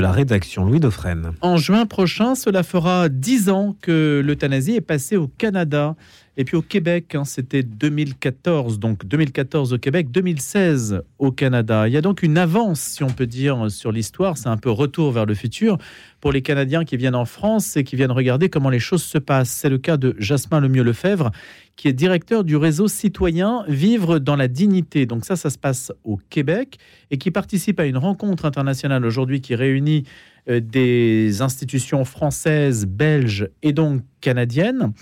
la rédaction Louis Dauphren. En juin prochain, cela fera dix ans que l'euthanasie est passée au Canada. Et puis au Québec, hein, c'était 2014, donc 2014 au Québec, 2016 au Canada. Il y a donc une avance, si on peut dire, sur l'histoire. C'est un peu retour vers le futur pour les Canadiens qui viennent en France et qui viennent regarder comment les choses se passent. C'est le cas de Jasmin Lemieux-Lefebvre, qui est directeur du réseau citoyen Vivre dans la dignité. Donc ça, ça se passe au Québec et qui participe à une rencontre internationale aujourd'hui qui réunit euh, des institutions françaises, belges et donc canadiennes.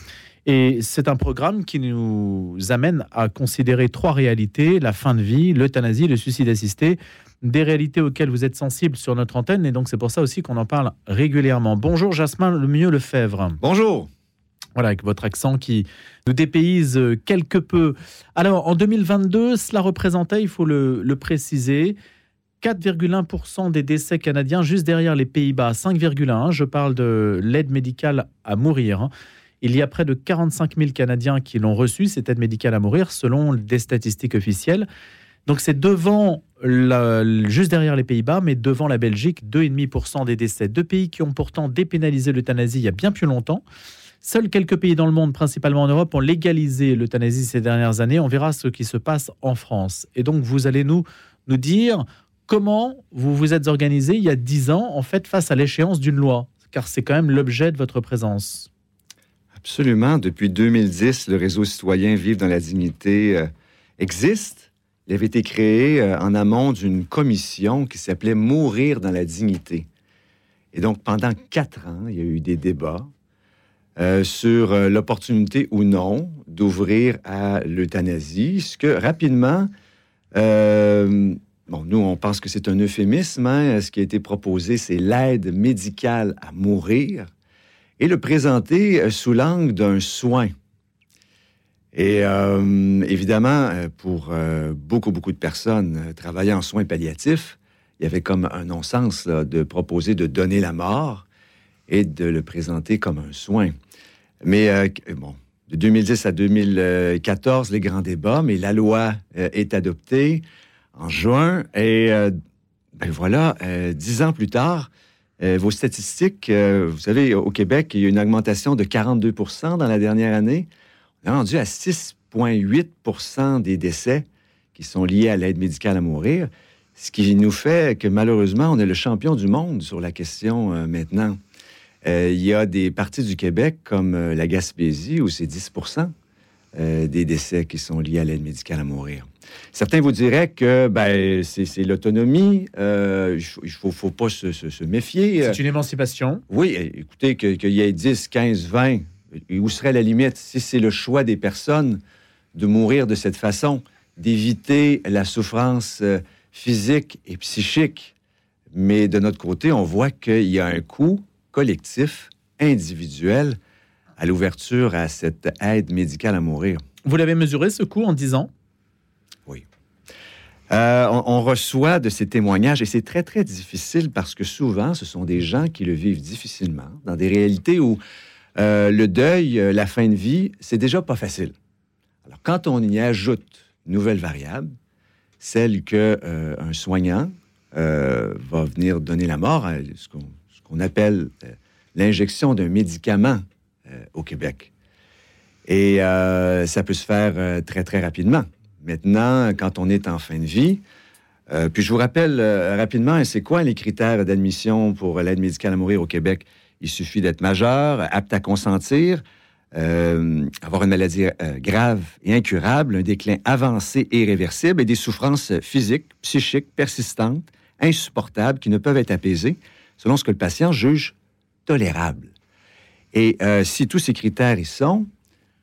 Et c'est un programme qui nous amène à considérer trois réalités, la fin de vie, l'euthanasie, le suicide assisté, des réalités auxquelles vous êtes sensible sur notre antenne. Et donc c'est pour ça aussi qu'on en parle régulièrement. Bonjour Jasmin Le Mieux Lefebvre. Bonjour. Voilà, avec votre accent qui nous dépayse quelque peu. Alors, en 2022, cela représentait, il faut le, le préciser, 4,1% des décès canadiens juste derrière les Pays-Bas, 5,1. Je parle de l'aide médicale à mourir. Il y a près de 45 000 Canadiens qui l'ont reçu, cette aide médicale à mourir, selon des statistiques officielles. Donc c'est devant, juste derrière les Pays-Bas, mais devant la Belgique, 2,5% des décès. Deux pays qui ont pourtant dépénalisé l'euthanasie il y a bien plus longtemps. Seuls quelques pays dans le monde, principalement en Europe, ont légalisé l'euthanasie ces dernières années. On verra ce qui se passe en France. Et donc vous allez nous, nous dire comment vous vous êtes organisé il y a 10 ans, en fait, face à l'échéance d'une loi. Car c'est quand même l'objet de votre présence. Absolument. Depuis 2010, le réseau citoyen Vivre dans la dignité euh, existe. Il avait été créé euh, en amont d'une commission qui s'appelait Mourir dans la dignité. Et donc, pendant quatre ans, il y a eu des débats euh, sur l'opportunité ou non d'ouvrir à l'euthanasie, ce que rapidement, bon, nous, on pense que c'est un euphémisme. hein. Ce qui a été proposé, c'est l'aide médicale à mourir et le présenter euh, sous l'angle d'un soin. Et euh, évidemment, euh, pour beaucoup, beaucoup de personnes travaillant en soins palliatifs, il y avait comme un non-sens de proposer de donner la mort et de le présenter comme un soin. Mais bon, de 2010 à 2014, les grands débats, mais la loi est adoptée en juin et ben voilà, dix ans plus tard, euh, vos statistiques, euh, vous savez, au Québec, il y a une augmentation de 42% dans la dernière année. On est rendu à 6,8% des décès qui sont liés à l'aide médicale à mourir, ce qui nous fait que malheureusement, on est le champion du monde sur la question euh, maintenant. Il y a des parties du Québec comme la Gaspésie où c'est 10 euh, des décès qui sont liés à l'aide médicale à mourir. Certains vous diraient que ben, c'est l'autonomie, euh, il ne faut, faut pas se, se- se méfier. C'est une émancipation. Oui, écoutez, que- qu'il y ait 10, 15, 20, et où serait la limite si c'est le choix des personnes de mourir de cette façon, d'éviter la souffrance euh, physique et psychique. Mais de notre côté, on voit qu'il y a un coût collectif, individuel, à l'ouverture à cette aide médicale à mourir. Vous l'avez mesuré ce coût en 10 ans? Euh, on, on reçoit de ces témoignages et c'est très, très difficile parce que souvent, ce sont des gens qui le vivent difficilement, dans des réalités où euh, le deuil, euh, la fin de vie, c'est déjà pas facile. Alors, quand on y ajoute une nouvelle variable, celle que euh, un soignant va venir donner la mort, à ce qu'on appelle l'injection d'un médicament au Québec. Et euh, ça peut se faire euh, très, très rapidement. Maintenant, quand on est en fin de vie, euh, puis je vous rappelle euh, rapidement, c'est quoi les critères d'admission pour l'aide médicale à mourir au Québec? Il suffit d'être majeur, apte à consentir, euh, avoir une maladie euh, grave et incurable, un déclin avancé et irréversible et des souffrances physiques, psychiques, persistantes, insupportables qui ne peuvent être apaisées selon ce que le patient juge tolérable. Et euh, si tous ces critères y sont,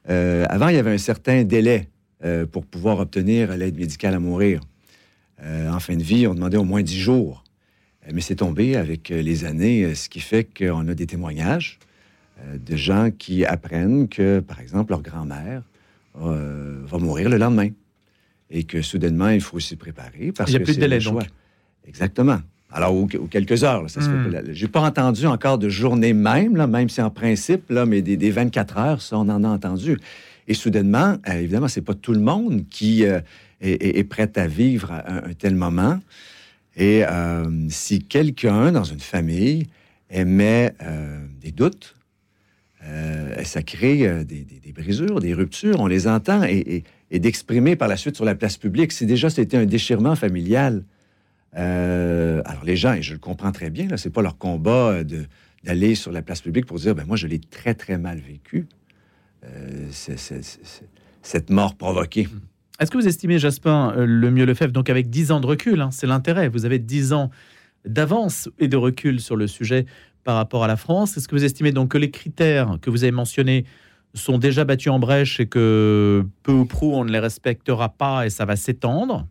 euh, avant, il y avait un certain délai euh, pour pouvoir obtenir l'aide médicale à mourir. En fin de vie, on demandait au moins 10 jours. Mais c'est tombé avec les années, ce qui fait qu'on a des témoignages de gens qui apprennent que, par exemple, leur grand-mère va mourir le lendemain. Et que soudainement, il faut s'y préparer. Parce Il y a que plus de délai, donc. Exactement. Alors, ou, ou quelques heures. se Hmm. fait pas. Là, J'ai pas entendu encore de journée même, là, même si en principe, là, mais des, des 24 heures, ça, on en a entendu. Et soudainement, euh, évidemment, c'est pas tout le monde qui euh, est, prêt à vivre un, un tel moment. Et euh, si quelqu'un dans une famille émet euh, des doutes, ça crée des, brisures, des ruptures, on les entend, et, d'exprimer par la suite sur la place publique, si déjà c'était un déchirement familial. Alors les gens, et je le comprends très bien, là, c'est pas leur combat d'aller sur la place publique pour dire, ben moi je l'ai très très mal vécu, cette mort provoquée. Est-ce que vous estimez, Jaspin, euh, le mieux le fait, donc avec 10 ans de recul, hein, c'est l'intérêt, vous avez 10 ans d'avance et de recul sur le sujet par rapport à la France. Est-ce que vous estimez donc que les critères que vous avez mentionnés sont déjà battus en brèche et que peu ou prou on ne les respectera pas et ça va s'étendre?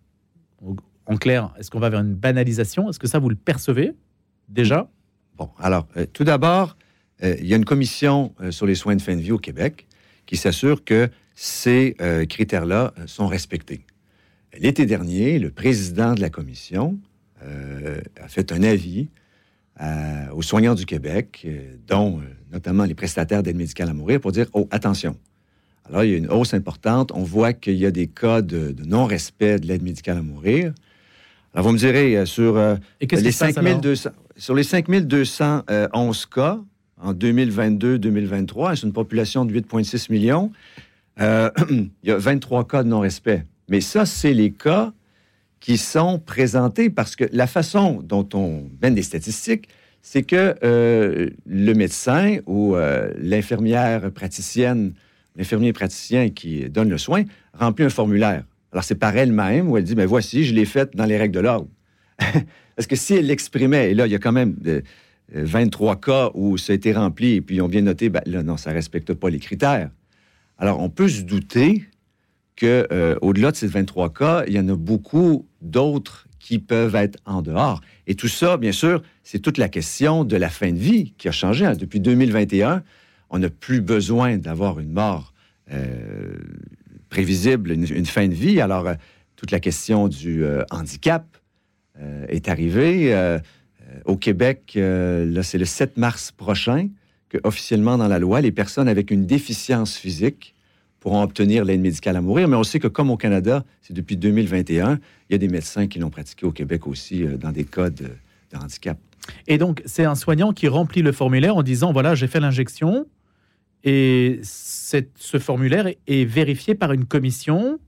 En clair, est-ce qu'on va vers une banalisation? Est-ce que ça vous le percevez déjà? Bon, alors euh, tout d'abord, euh, il y a une commission sur les soins de fin de vie au Québec qui s'assure que ces euh, critères-là euh, sont respectés. L'été dernier, le président de la commission euh, a fait un avis aux soignants du Québec, dont notamment les prestataires d'aide médicale à mourir, pour dire oh, attention. Alors, il y a une hausse importante. On voit qu'il y a des cas de, non-respect de l'aide médicale à mourir. Alors, vous me direz, sur, les, 5200, sur les 5211 cas en 2022-2023, c'est une population de 8,6 millions, euh, il y a 23 cas de non-respect. Mais ça, c'est les cas qui sont présentés parce que la façon dont on mène des statistiques, c'est que euh, le médecin ou euh, l'infirmière praticienne, l'infirmier praticien qui donne le soin, remplit un formulaire. Alors, c'est par elle-même où elle dit, mais voici, je l'ai fait dans les règles de l'ordre. Parce que si elle l'exprimait, et là, il y a quand même 23 cas où ça a été rempli, et puis on vient noter, ben, là, non, ça ne respecte pas les critères. Alors, on peut se douter que euh, au-delà de ces 23 cas, il y en a beaucoup d'autres qui peuvent être en dehors. Et tout ça, bien sûr, c'est toute la question de la fin de vie qui a changé. Hein. Depuis 2021, on n'a plus besoin d'avoir une mort euh, prévisible, une, fin de vie. Alors, euh, toute la question du handicap est arrivée. au Québec, là, c'est le 7 mars prochain que, officiellement dans la loi, les personnes avec une déficience physique pourront obtenir l'aide médicale à mourir. Mais on sait que, comme au Canada, c'est depuis 2021, il y a des médecins qui l'ont pratiqué au Québec aussi euh, dans des cas de, handicap. Et donc, c'est un soignant qui remplit le formulaire en disant, voilà, j'ai fait l'injection, et ce formulaire est vérifié par une commission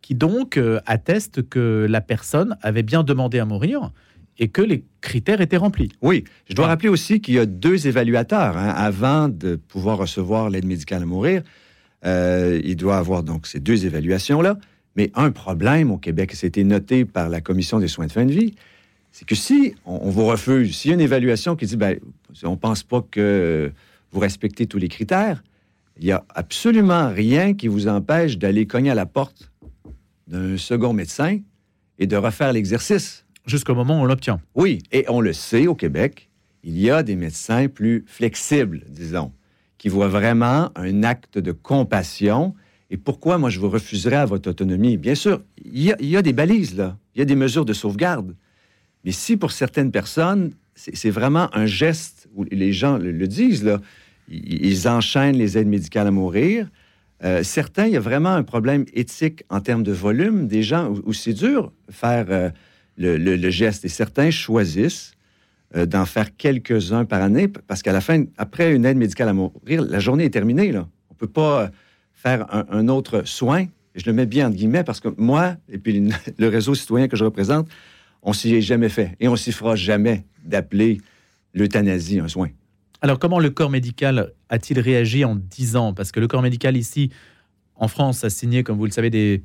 qui donc euh, atteste que la personne avait bien demandé à mourir et que les critères étaient remplis. Oui, je dois rappeler aussi qu'il y a deux évaluateurs hein, avant de pouvoir recevoir l'aide médicale à mourir. Euh, il doit avoir donc ces deux évaluations-là. Mais un problème au Québec, c'était noté par la Commission des soins de fin de vie, c'est que si on, vous refuse, s'il y a une évaluation qui dit, ben, on ne pense pas que vous respectez tous les critères, il n'y a absolument rien qui vous empêche d'aller cogner à la porte d'un second médecin et de refaire l'exercice jusqu'au moment où on l'obtient. Oui, et on le sait au Québec, il y a des médecins plus flexibles, disons, qui voient vraiment un acte de compassion. Et pourquoi moi je vous refuserais à votre autonomie? Bien sûr, il y, a, des balises, là. Il y a des mesures de sauvegarde. Mais si pour certaines personnes, c'est vraiment un geste où les gens le, disent, là, ils enchaînent les aides médicales à mourir. Euh, certains, il y a vraiment un problème éthique en termes de volume des gens où, c'est dur faire euh, le, geste. Et certains choisissent euh, d'en faire quelques-uns par année parce qu'à la fin, après une aide médicale à mourir, la journée est terminée. On ne peut pas faire un, autre soin. je le mets bien entre guillemets parce que moi et puis le réseau citoyen que je représente, on s'y est jamais fait et on s'y fera jamais d'appeler l'euthanasie un soin. Alors comment le corps médical a-t-il réagi en 10 ans? Parce que le corps médical ici, en France, a signé, comme vous le savez, des,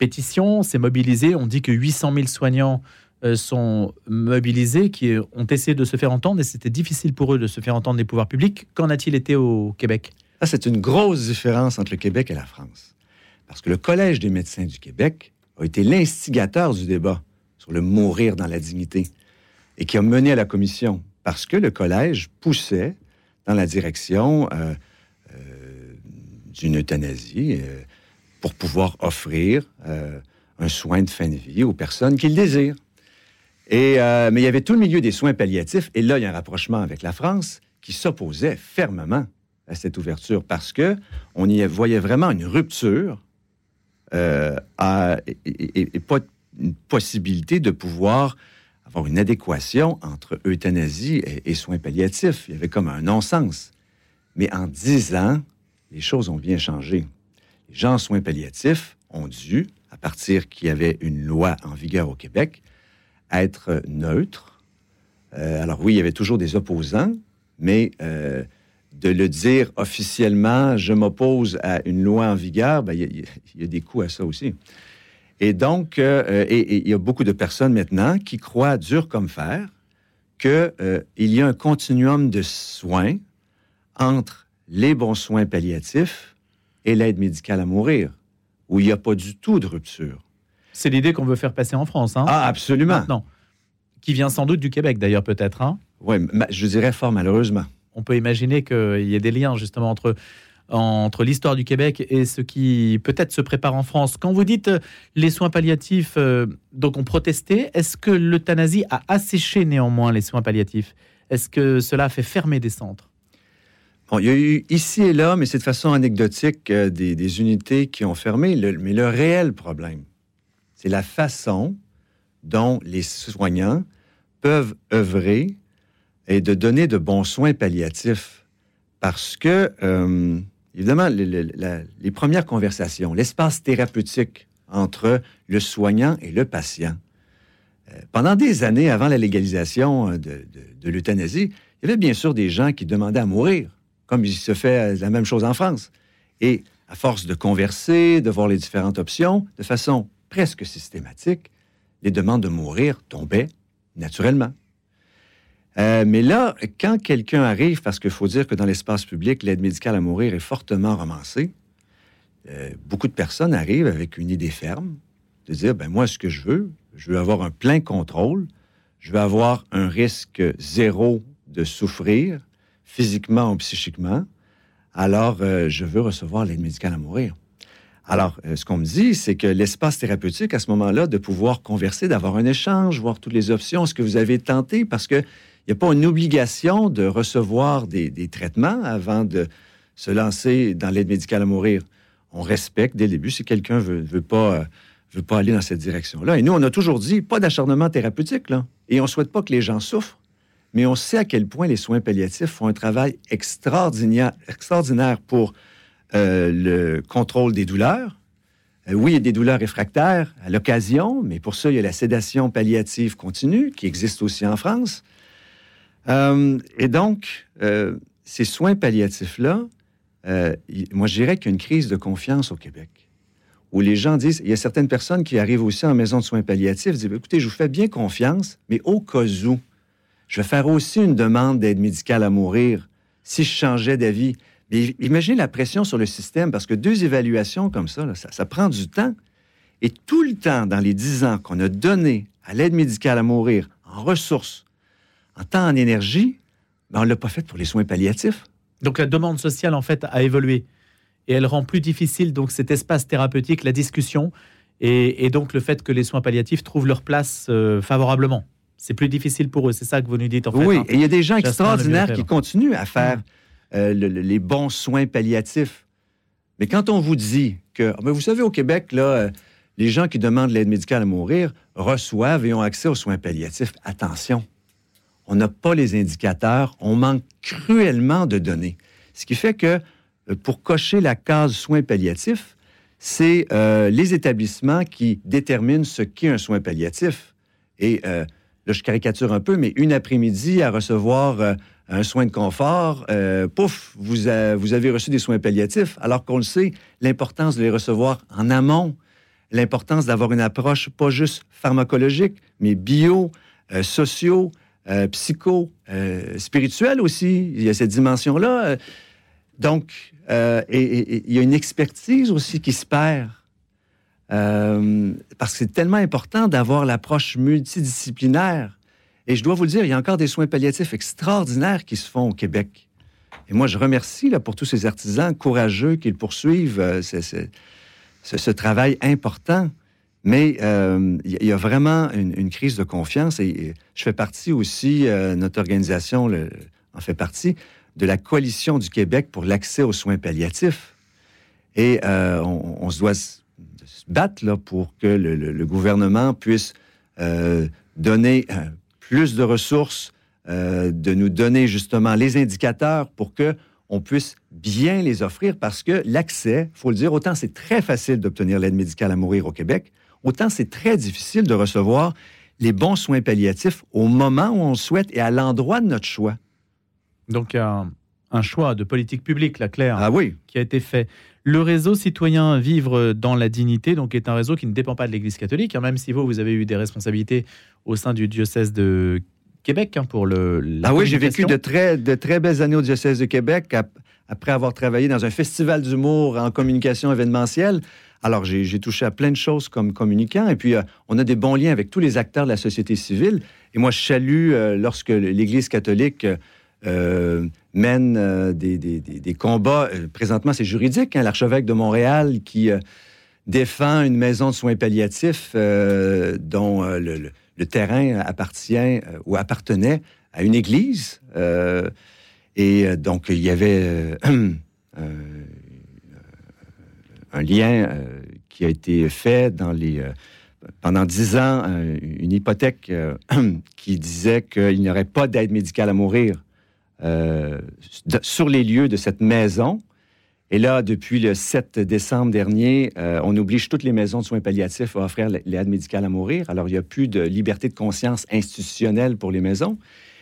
pétition, s'est mobilisé. On dit que 800 000 soignants euh, sont mobilisés, qui ont essayé de se faire entendre, et c'était difficile pour eux de se faire entendre des pouvoirs publics. Qu'en a-t-il été au Québec? Ça, c'est une grosse différence entre le Québec et la France. Parce que le Collège des médecins du Québec a été l'instigateur du débat sur le mourir dans la dignité et qui a mené à la commission parce que le Collège poussait dans la direction euh, euh, d'une euthanasie pour pouvoir offrir euh, un soin de fin de vie aux personnes qui le désirent. Et, euh, mais il y avait tout le milieu des soins palliatifs, et là, il y a un rapprochement avec la France qui s'opposait fermement à cette ouverture parce que on y voyait vraiment une rupture euh, et, pas une possibilité de pouvoir avoir une adéquation entre euthanasie et, soins palliatifs. Il y avait comme un non-sens. Mais en dix ans, les choses ont bien changé. Les gens en soins palliatifs ont dû, à partir qu'il y avait une loi en vigueur au Québec, être neutres. Euh, alors oui, il y avait toujours des opposants, mais euh, de le dire officiellement, je m'oppose à une loi en vigueur, ben, il, y a, des coûts à ça aussi. Et donc, euh, il y a beaucoup de personnes maintenant qui croient dur comme fer qu'il il y a un continuum de soins entre les bons soins palliatifs et l'aide médicale à mourir, où il n'y a pas du tout de rupture. C'est l'idée qu'on veut faire passer en France. Hein? Ah, absolument. Maintenant, qui vient sans doute du Québec d'ailleurs peut-être. Hein? Oui, je dirais fort malheureusement. On peut imaginer qu'il y ait des liens justement entre entre l'histoire du Québec et ce qui peut-être se prépare en France. Quand vous dites euh, les soins palliatifs, euh, donc ont protesté, est-ce que l'euthanasie a asséché néanmoins les soins palliatifs? Est-ce que cela a fait fermer des centres? Il y a eu ici et là, mais c'est de façon anecdotique, euh, des, unités qui ont fermé. mais le réel problème, c'est la façon dont les soignants peuvent œuvrer et de donner de bons soins palliatifs. Parce que, évidemment, les, premières conversations, l'espace thérapeutique entre le soignant et le patient, euh, pendant des années avant la légalisation de l'euthanasie, il y avait bien sûr des gens qui demandaient à mourir comme il se fait la même chose en France. Et à force de converser, de voir les différentes options, de façon presque systématique, les demandes de mourir tombaient naturellement. Euh, mais là, quand quelqu'un arrive, parce qu'il faut dire que dans l'espace public, l'aide médicale à mourir est fortement romancée, euh, beaucoup de personnes arrivent avec une idée ferme de dire, ben moi, ce que je veux, je veux avoir un plein contrôle, je veux avoir un risque zéro de souffrir, physiquement ou psychiquement, alors euh, je veux recevoir l'aide médicale à mourir. Alors, ce qu'on me dit, c'est que l'espace thérapeutique, à ce moment-là, de pouvoir converser, d'avoir un échange, voir toutes les options, ce que vous avez tenté, parce qu'il n'y a pas une obligation de recevoir des, traitements avant de se lancer dans l'aide médicale à mourir. On respecte dès le début si quelqu'un ne veut, veut, pas, euh, veut pas aller dans cette direction-là. Et nous, on a toujours dit, pas d'acharnement thérapeutique, là. Et on ne souhaite pas que les gens souffrent mais on sait à quel point les soins palliatifs font un travail extraordinaire, extraordinaire pour euh, le contrôle des douleurs. Euh, oui, il y a des douleurs réfractaires à l'occasion, mais pour ça, il y a la sédation palliative continue qui existe aussi en France. Euh, et donc, ces soins palliatifs-là, moi, je dirais qu'il y a une crise de confiance au Québec où les gens disent, il y a certaines personnes qui arrivent aussi en maison de soins palliatifs, disent, écoutez, je vous fais bien confiance, mais au cas où, je vais faire aussi une demande d'aide médicale à mourir si je changeais d'avis. Mais imaginez la pression sur le système, parce que deux évaluations comme ça, ça, prend du temps. Et tout le temps, dans les dix ans qu'on a donné à l'aide médicale à mourir en ressources, en temps, en énergie, ben on ne l'a pas fait pour les soins palliatifs. Donc la demande sociale, en fait, a évolué. Et elle rend plus difficile donc cet espace thérapeutique, la discussion, et, donc le fait que les soins palliatifs trouvent leur place euh, favorablement. C'est plus difficile pour eux. C'est ça que vous nous dites, en fait. Oui, hein. et il y a des gens extraordinaires qui continuent à faire euh, les bons soins palliatifs. Mais quand on vous dit que, ah, vous savez, au Québec, là, euh, les gens qui demandent l'aide médicale à mourir reçoivent et ont accès aux soins palliatifs. Attention, on n'a pas les indicateurs, on manque cruellement de données. Ce qui fait que euh, pour cocher la case soins palliatifs, c'est les établissements qui déterminent ce qu'est un soin palliatif. Et je caricature un peu, mais une après-midi à recevoir euh, un soin de confort, euh, pouf, vous, vous avez reçu des soins palliatifs, alors qu'on le sait, l'importance de les recevoir en amont, l'importance d'avoir une approche pas juste pharmacologique, mais bio, euh, psycho, spirituelle aussi. Il y a cette dimension-là. Donc, et il y a une expertise aussi qui se perd euh, parce que c'est tellement important d'avoir l'approche multidisciplinaire. Et je dois vous le dire, il y a encore des soins palliatifs extraordinaires qui se font au Québec. Et moi, je remercie là, pour tous ces artisans courageux qui poursuivent euh, ce, travail important. Mais euh, il y a vraiment une, crise de confiance. Et, je fais partie aussi, notre organisation en fait partie, de la Coalition du Québec pour l'accès aux soins palliatifs. Et on, on, se doit battre là, pour que le, gouvernement puisse euh, donner euh, plus de ressources, euh, de nous donner justement les indicateurs pour que on puisse bien les offrir parce que l'accès, faut le dire, autant c'est très facile d'obtenir l'aide médicale à mourir au Québec, autant c'est très difficile de recevoir les bons soins palliatifs au moment où on le souhaite et à l'endroit de notre choix. Donc, un, un choix de politique publique, la claire, Ah oui, qui a été fait. Le réseau citoyen Vivre dans la dignité, donc, est un réseau qui ne dépend pas de l'Église catholique, hein, même si vous, vous avez eu des responsabilités au sein du diocèse de Québec hein, pour le. la ah oui, j'ai vécu de très, de très belles années au diocèse de Québec ap- après avoir travaillé dans un festival d'humour en communication événementielle. Alors, j'ai touché à plein de choses comme communicant. Et puis, euh, on a des bons liens avec tous les acteurs de la société civile. Et moi, je salue euh, lorsque l'Église catholique euh, mène des, des- combats. Présentement, c'est juridique. hein, L'archevêque de Montréal qui défend une maison de soins palliatifs dont le, le- terrain appartient ou appartenait à une église. Et donc, il y avait un lien euh, qui a été fait euh, pendant dix ans, euh, une hypothèque qui disait qu'il n'y aurait pas d'aide médicale à mourir sur les lieux de cette maison. Et là, depuis le 7 décembre dernier, on oblige toutes les maisons de soins palliatifs à offrir l'aide médicale à mourir. Alors, il n'y a plus de liberté de conscience institutionnelle pour les maisons.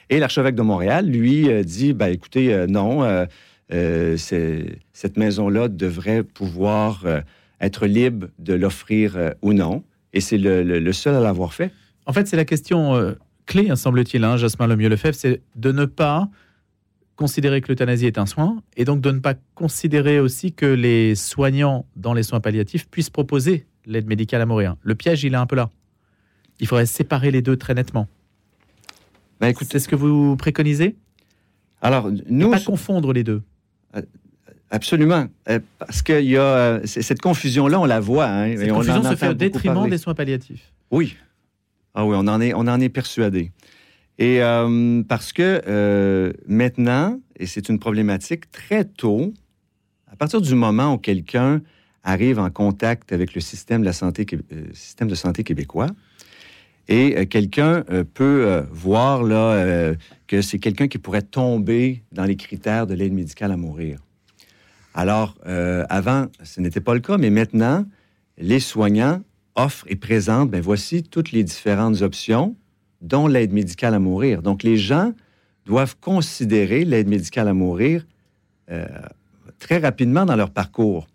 Et l'archevêque de Montréal, lui, dit, ben, écoutez, non, cette maison-là devrait pouvoir euh, être libre de l'offrir euh, ou non. Et c'est le, le- le seul à l'avoir fait. En fait, c'est la question euh, clé, hein, semble-t-il, hein, Jasmin Lemieux-Lefebvre, c'est de ne pas considérer que l'euthanasie est un soin et donc de ne pas considérer aussi que les soignants dans les soins palliatifs puissent proposer l'aide médicale à mourir. Le piège, il est un peu là. Il faudrait séparer les deux très nettement. Ben, écoute, C'est ce que vous préconisez? Alors, Ne nous, pas confondre les deux. Absolument, euh, parce qu'il y a euh, cette confusion-là, on la voit. Hein, Cette et on confusion en se fait au détriment parler. des soins palliatifs. Oui. Ah oui, on en est, on en est persuadé. Et euh, parce que euh, maintenant, et c'est une problématique très tôt, à partir du moment où quelqu'un arrive en contact avec le système de, la santé, qué- euh, système de santé québécois, et euh, quelqu'un euh, peut euh, voir là, que c'est quelqu'un qui pourrait tomber dans les critères de l'aide médicale à mourir. Alors, avant, ce n'était pas le cas, mais maintenant, les soignants offrent et présentent, ben voici toutes les différentes options, dont l'aide médicale à mourir. Donc, les gens doivent considérer l'aide médicale à mourir très rapidement dans leur parcours.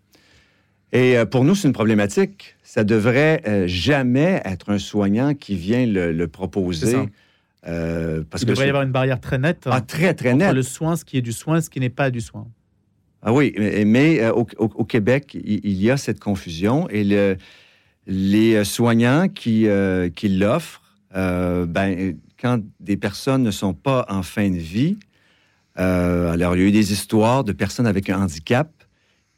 Et euh, pour nous, c'est une problématique. Ça devrait euh, jamais être un soignant qui vient le, proposer. euh, parce Il que devrait y avoir une barrière très nette ah, très, très entre net. le soin, ce qui est du soin, ce qui n'est pas du soin. Ah oui, mais, mais, euh, au, Québec, il, il y a cette confusion et le- les soignants qui, euh, qui l'offrent, euh, ben, quand des personnes ne sont pas en fin de vie, alors il y a eu des histoires de personnes avec un handicap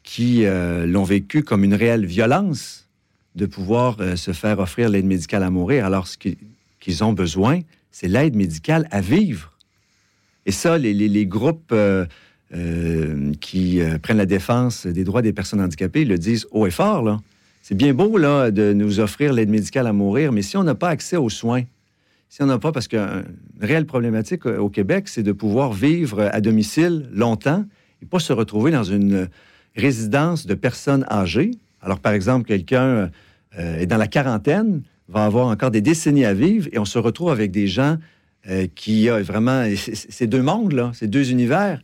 qui euh, l'ont vécu comme une réelle violence de pouvoir euh, se faire offrir l'aide médicale à mourir. Alors ce qu'ils ont besoin, c'est l'aide médicale à vivre. Et ça, les, groupes euh, qui prennent la défense des droits des personnes handicapées le disent haut et fort. C'est bien beau là, de nous offrir l'aide médicale à mourir, mais si on n'a pas accès aux soins, si on n'a pas, parce qu'une réelle problématique au Québec, c'est de pouvoir vivre à domicile longtemps et pas se retrouver dans une résidence de personnes âgées. Alors, par exemple, quelqu'un euh, est dans la quarantaine, va avoir encore des décennies à vivre et on se retrouve avec des gens euh, qui ont vraiment... C'est deux mondes, là, c'est deux univers.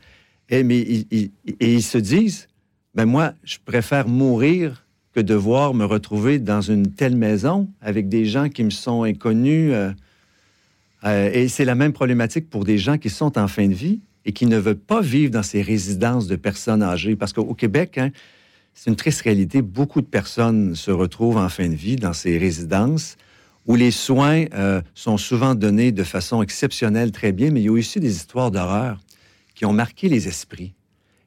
Et, mais ils, et ils se disent, ben moi, je préfère mourir que devoir me retrouver dans une telle maison avec des gens qui me sont inconnus. euh, et c'est la même problématique pour des gens qui sont en fin de vie et qui ne veulent pas vivre dans ces résidences de personnes âgées. Parce qu'au Québec, hein, c'est une triste réalité. Beaucoup de personnes se retrouvent en fin de vie dans ces résidences où les soins euh, sont souvent donnés de façon exceptionnelle, très bien, mais il y a aussi des histoires d'horreur qui ont marqué les esprits.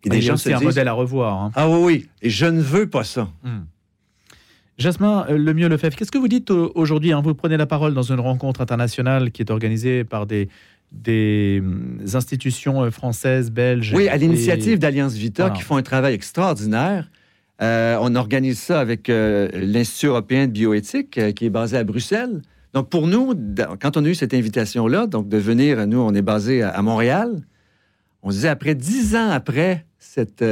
Et Il des gens se un disent, modèle à revoir. hein. ah oui, oui, et je ne veux pas ça. Jasmin euh, Lemieux Lefebvre, qu'est-ce que vous dites aujourd'hui hein? Vous prenez la parole dans une rencontre internationale qui est organisée par des, des hum, institutions euh, françaises, belges. Oui, à et- l'initiative d'Alliance Vita, Voilà. qui font un travail extraordinaire. Euh, on organise ça avec euh, l'Institut européen de bioéthique, euh, qui est basé à Bruxelles. Donc, pour nous, quand on a eu cette invitation-là, donc de venir, nous, on est basé à, Montréal, on se disait, après dix ans après cette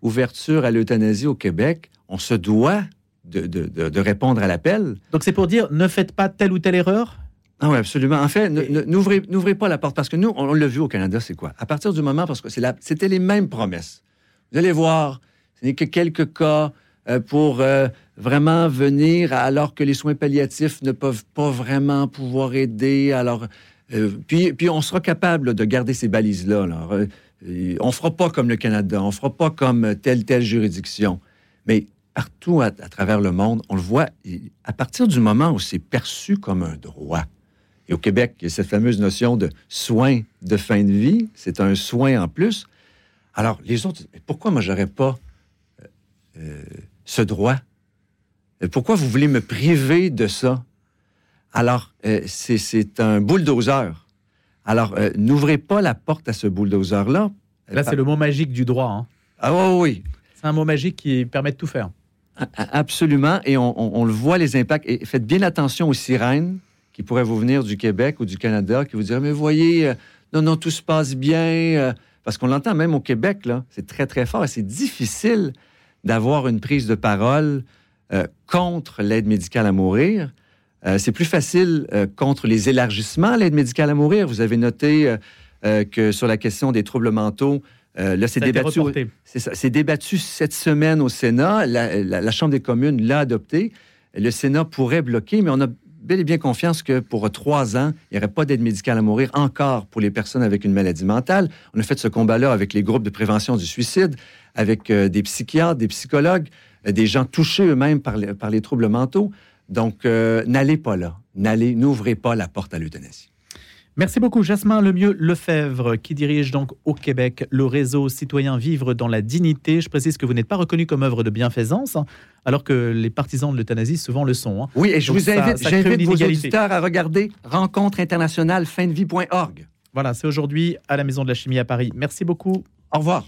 ouverture à l'euthanasie au Québec, on se doit de, répondre à l'appel. Donc, c'est pour dire, ne faites pas telle ou telle erreur? Ah oui, absolument. En fait, n'ouvrez pas la porte parce que nous, on, l'a vu au Canada, c'est quoi? À partir du moment, parce que c'était les mêmes promesses. Vous allez voir, ce n'est que quelques cas euh, pour euh, vraiment venir alors que les soins palliatifs ne peuvent pas vraiment pouvoir aider. Alors, euh, puis, puis on sera capable de garder ces balises-là. on ne fera pas comme le Canada, on ne fera pas comme telle, telle juridiction. Mais partout à, à travers le monde, on le voit, à partir du moment où c'est perçu comme un droit, et au Québec, il y a cette fameuse notion de soin de fin de vie. C'est un soin en plus. Alors, les autres, pourquoi moi, j'aurais pas euh, euh, ce droit? Euh, pourquoi vous voulez me priver de ça? Alors, c'est un bulldozer. Alors, n'ouvrez pas la porte à ce bulldozer-là. Là, c'est le mot magique du droit. Hein. Ah oui. C'est un mot magique qui permet de tout faire. Absolument. Et on, on le voit, les impacts. Et faites bien attention aux sirènes qui pourrait vous venir du Québec ou du Canada, qui vous dirait, mais voyez, euh, non, non, tout se passe bien. Euh, parce qu'on l'entend même au Québec, là, c'est très, très fort et c'est difficile d'avoir une prise de parole euh, contre l'aide médicale à mourir. c'est plus facile contre les élargissements à l'aide médicale à mourir. Vous avez noté que sur la question des troubles mentaux, là, c'est débattu. C'est débattu cette semaine au Sénat. La, la Chambre des communes l'a adopté. Le Sénat pourrait bloquer, mais on a bel et bien confiance que pour trois ans, il n'y aurait pas d'aide médicale à mourir encore pour les personnes avec une maladie mentale. On a fait ce combat-là avec les groupes de prévention du suicide, avec euh, des psychiatres, des psychologues, euh, des gens touchés eux-mêmes par, par, les troubles mentaux. Donc, euh, n'allez pas là. N'allez, n'ouvrez pas la porte à l'euthanasie. Merci beaucoup, Jasmin Lemieux Lefebvre, qui dirige donc au Québec le réseau citoyen Vivre dans la dignité. Je précise que vous n'êtes pas reconnu comme œuvre de bienfaisance, hein, alors que les partisans de l'euthanasie souvent le sont. Hein. Oui, et je vous invite, j'invite vos auditeurs à regarder rencontre internationale fin de vie.org. Voilà, c'est aujourd'hui à la Maison de la Chimie à Paris. Merci beaucoup. Au revoir.